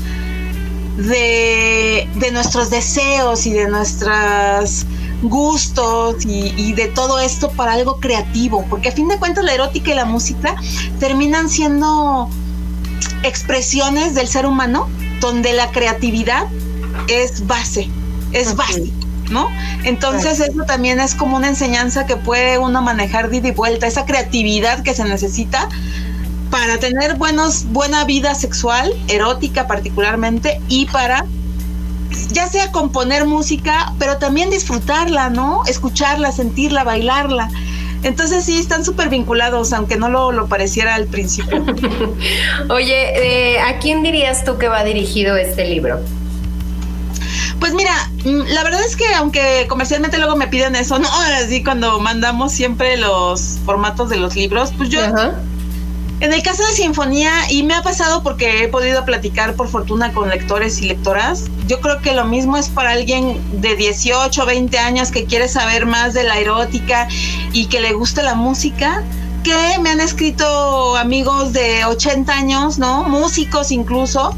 de, de nuestros deseos y de nuestros gustos y, y, de todo esto para algo creativo, porque a fin de cuentas la erótica y la música terminan siendo expresiones del ser humano donde la creatividad es base, es okay. básico. ¿no? Entonces eso también es como una enseñanza que puede uno manejar de ida y vuelta, esa creatividad que se necesita para tener buenos, buena vida sexual, erótica particularmente, y para ya sea componer música, pero también disfrutarla, ¿no? Escucharla, sentirla, bailarla. Entonces sí, están súper vinculados, aunque no lo, lo, pareciera al principio. <laughs> Oye, eh, ¿a quién dirías tú que va dirigido este libro? Pues mira, la verdad es que aunque comercialmente luego me piden eso, <laughs> ¿no? Así cuando mandamos siempre los formatos de los libros, pues yo... Uh -huh. En el caso de Sinfonía, y me ha pasado porque he podido platicar por fortuna con lectores y lectoras, yo creo que lo mismo es para alguien de 18, 20 años que quiere saber más de la erótica y que le gusta la música, que me han escrito amigos de 80 años, ¿no? Músicos incluso,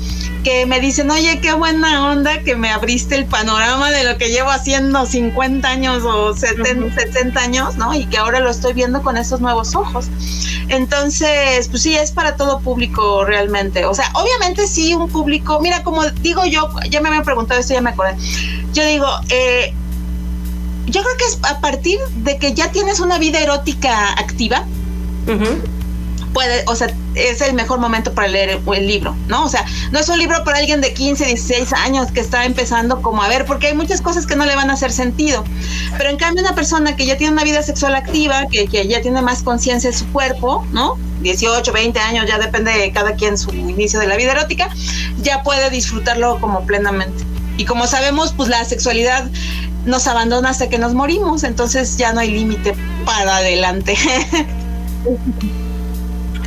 que me dicen, oye, qué buena onda que me abriste el panorama de lo que llevo haciendo 50 años o 70, uh -huh. 70 años, ¿no? Y que ahora lo estoy viendo con esos nuevos ojos. Entonces, pues sí, es para todo público realmente. O sea, obviamente sí, un público, mira, como digo yo, ya me habían preguntado esto, ya me acordé. Yo digo, eh, yo creo que es a partir de que ya tienes una vida erótica activa, uh -huh puede, o sea, es el mejor momento para leer el libro, ¿no? O sea, no es un libro para alguien de 15, 16 años que está empezando como a ver, porque hay muchas cosas que no le van a hacer sentido. Pero en cambio una persona que ya tiene una vida sexual activa, que, que ya tiene más conciencia de su cuerpo, ¿no? 18, 20 años, ya depende de cada quien su inicio de la vida erótica, ya puede disfrutarlo como plenamente. Y como sabemos, pues la sexualidad nos abandona hasta que nos morimos, entonces ya no hay límite para adelante. <laughs>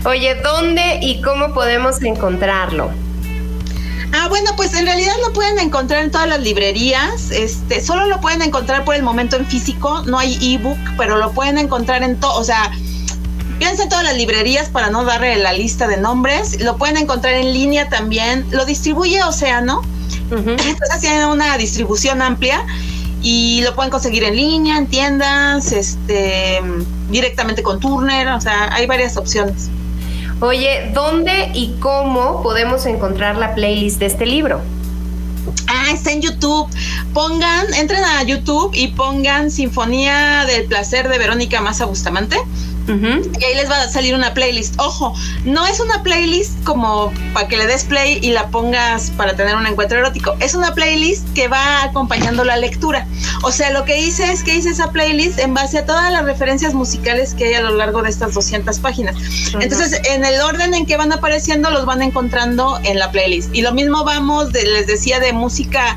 Oye, ¿dónde y cómo podemos encontrarlo? Ah, bueno, pues en realidad lo pueden encontrar en todas las librerías. Este, solo lo pueden encontrar por el momento en físico, no hay ebook, pero lo pueden encontrar en todo, o sea, piensen en todas las librerías para no darle la lista de nombres. Lo pueden encontrar en línea también. Lo distribuye Océano. Entonces tienen una distribución amplia y lo pueden conseguir en línea, en tiendas, este, directamente con Turner, o sea, hay varias opciones. Oye, ¿dónde y cómo podemos encontrar la playlist de este libro? Ah, está en YouTube. Pongan, entren a YouTube y pongan Sinfonía del Placer de Verónica Massa Bustamante. Y ahí les va a salir una playlist. Ojo, no es una playlist como para que le des play y la pongas para tener un encuentro erótico. Es una playlist que va acompañando la lectura. O sea, lo que hice es que hice esa playlist en base a todas las referencias musicales que hay a lo largo de estas 200 páginas. Entonces, en el orden en que van apareciendo, los van encontrando en la playlist. Y lo mismo vamos, les decía, de música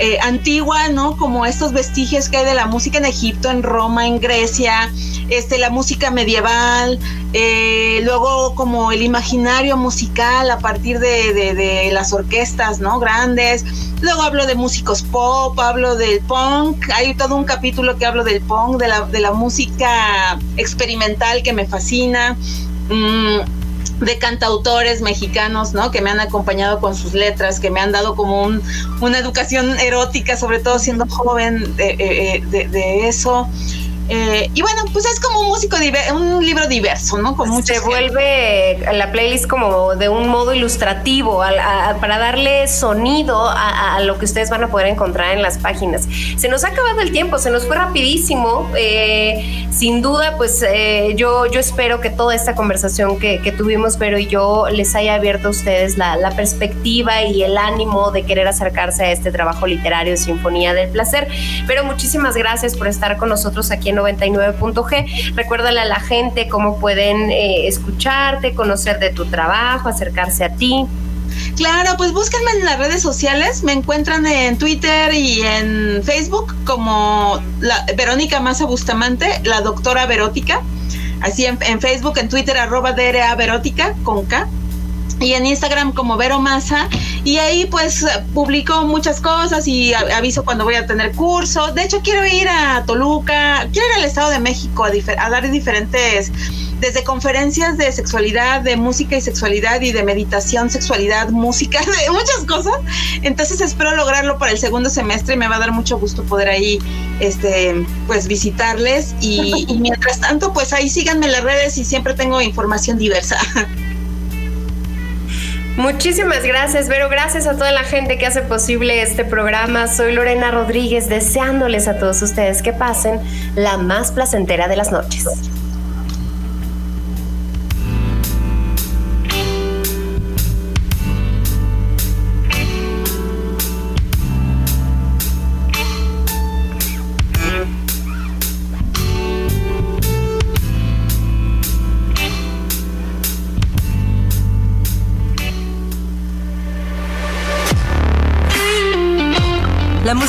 eh, antigua, ¿no? Como estos vestigios que hay de la música en Egipto, en Roma, en Grecia, este, la música medieval, eh, luego como el imaginario musical a partir de, las orquestas, ¿no? Grandes. Luego hablo de músicos pop, hablo del punk, hay todo un capítulo que hablo del punk, de la, de la música experimental que me fascina. Mm, de cantautores mexicanos, ¿no? Que me han acompañado con sus letras, que me han dado como un, una educación erótica, sobre todo siendo joven, de, eh, eh, de eso. Eh, y bueno, pues es como un músico, un libro diverso, ¿no? Se vuelve la playlist como de un modo ilustrativo para darle sonido a, lo que ustedes van a poder encontrar en las páginas. Se nos ha acabado el tiempo, se nos fue rapidísimo. Eh, sin duda, pues eh, yo, yo espero que toda esta conversación que, tuvimos, pero yo, les haya abierto a ustedes la, la perspectiva y el ánimo de querer acercarse a este trabajo literario, Sinfonía del Placer. Pero muchísimas gracias por estar con nosotros aquí en 99.g. Recuérdale a la gente cómo pueden eh, escucharte, conocer de tu trabajo, acercarse a ti. Claro, pues búsquenme en las redes sociales, me encuentran en Twitter y en Facebook como Verónica Maza Bustamante, la doctora Verótica, así en, Facebook, en Twitter arroba DRA Verótica con K y en Instagram como Vero Masa y ahí pues publico muchas cosas y aviso cuando voy a tener curso. De hecho quiero ir a Toluca, quiero ir al Estado de México a, dar diferentes desde conferencias de sexualidad, de música y sexualidad y de meditación, sexualidad, música, <laughs> de muchas cosas. Entonces espero lograrlo para el segundo semestre y me va a dar mucho gusto poder ahí este pues visitarles y, y mientras tanto pues ahí síganme en las redes y siempre tengo información diversa. <laughs> Muchísimas gracias, Vero. Gracias a toda la gente que hace posible este programa. Soy Lorena Rodríguez, deseándoles a todos ustedes que pasen la más placentera de las noches.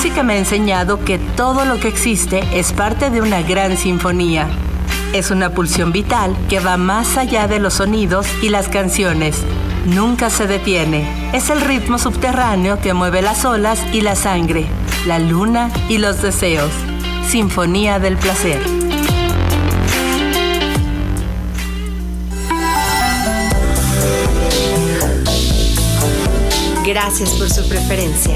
Música me ha enseñado que todo lo que existe es parte de una gran sinfonía. Es una pulsión vital que va más allá de los sonidos y las canciones. Nunca se detiene. Es el ritmo subterráneo que mueve las olas y la sangre, la luna y los deseos. Sinfonía del placer. Gracias por su preferencia